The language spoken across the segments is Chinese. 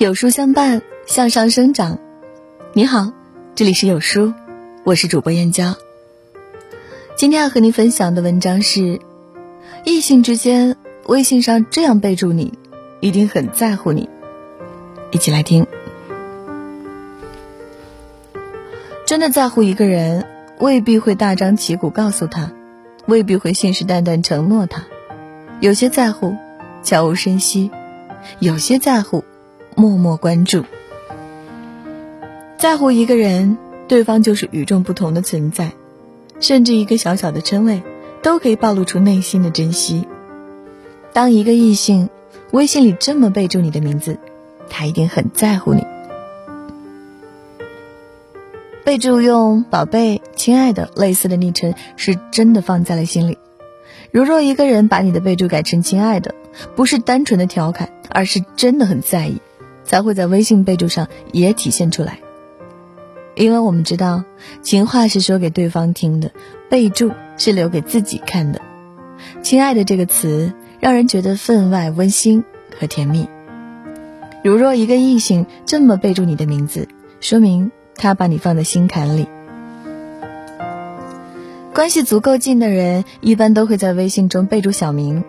有书相伴，向上生长。你好，这里是有书，我是主播燕娇。今天要和您分享的文章是：异性之间微信上这样备注你，一定很在乎你。一起来听。真的在乎一个人，未必会大张旗鼓告诉他，未必会信誓旦旦承诺他。有些在乎，悄无声息；有些在乎。默默关注，在乎一个人，对方就是与众不同的存在，甚至一个小小的称谓，都可以暴露出内心的珍惜。当一个异性微信里这么备注你的名字，他一定很在乎你。备注用“宝贝”“亲爱的”类似的昵称，是真的放在了心里。如若一个人把你的备注改成“亲爱的”，不是单纯的调侃，而是真的很在意。才会在微信备注上也体现出来，因为我们知道，情话是说给对方听的，备注是留给自己看的。亲爱的这个词让人觉得分外温馨和甜蜜。如若一个异性这么备注你的名字，说明他把你放在心坎里。关系足够近的人，一般都会在微信中备注小名。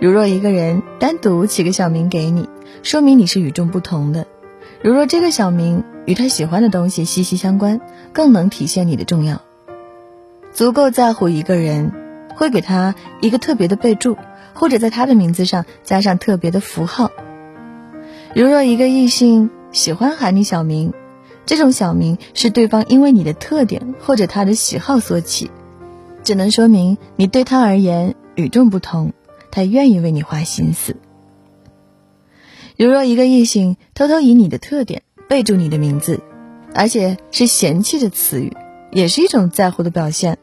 如若一个人单独起个小名给你，说明你是与众不同的。如若这个小名与他喜欢的东西息息相关，更能体现你的重要。足够在乎一个人，会给他一个特别的备注，或者在他的名字上加上特别的符号。如若一个异性喜欢喊你小名，这种小名是对方因为你的特点或者他的喜好所起，只能说明你对他而言与众不同。他愿意为你花心思。如若一个异性偷偷以你的特点备注你的名字，而且是嫌弃的词语，也是一种在乎的表现。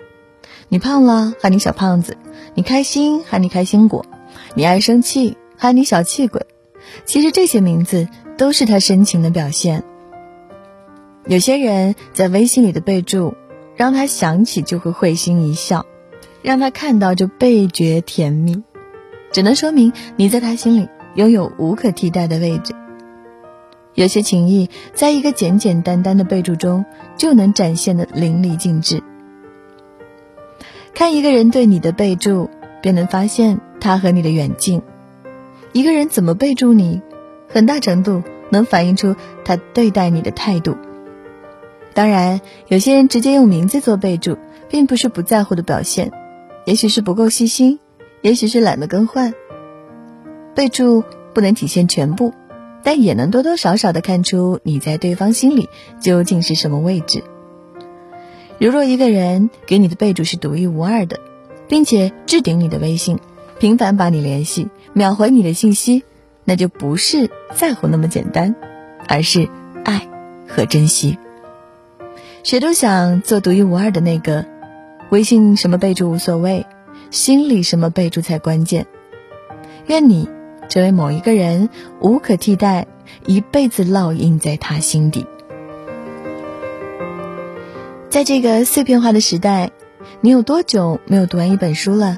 你胖了喊你小胖子，你开心喊你开心果，你爱生气喊你小气鬼。其实这些名字都是他深情的表现。有些人在微信里的备注，让他想起就会会心一笑，让他看到就倍觉甜蜜。只能说明你在他心里拥有无可替代的位置。有些情谊，在一个简简单单的备注中就能展现的淋漓尽致。看一个人对你的备注，便能发现他和你的远近。一个人怎么备注你，很大程度能反映出他对待你的态度。当然，有些人直接用名字做备注，并不是不在乎的表现，也许是不够细心。也许是懒得更换，备注不能体现全部，但也能多多少少的看出你在对方心里究竟是什么位置。如若一个人给你的备注是独一无二的，并且置顶你的微信，频繁把你联系，秒回你的信息，那就不是在乎那么简单，而是爱和珍惜。谁都想做独一无二的那个，微信什么备注无所谓。心里什么备注才关键？愿你成为某一个人无可替代，一辈子烙印在他心底。在这个碎片化的时代，你有多久没有读完一本书了？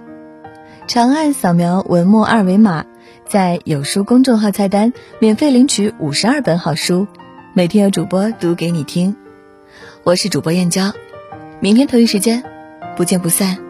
长按扫描文末二维码，在有书公众号菜单免费领取五十二本好书，每天有主播读给你听。我是主播燕娇，明天同一时间不见不散。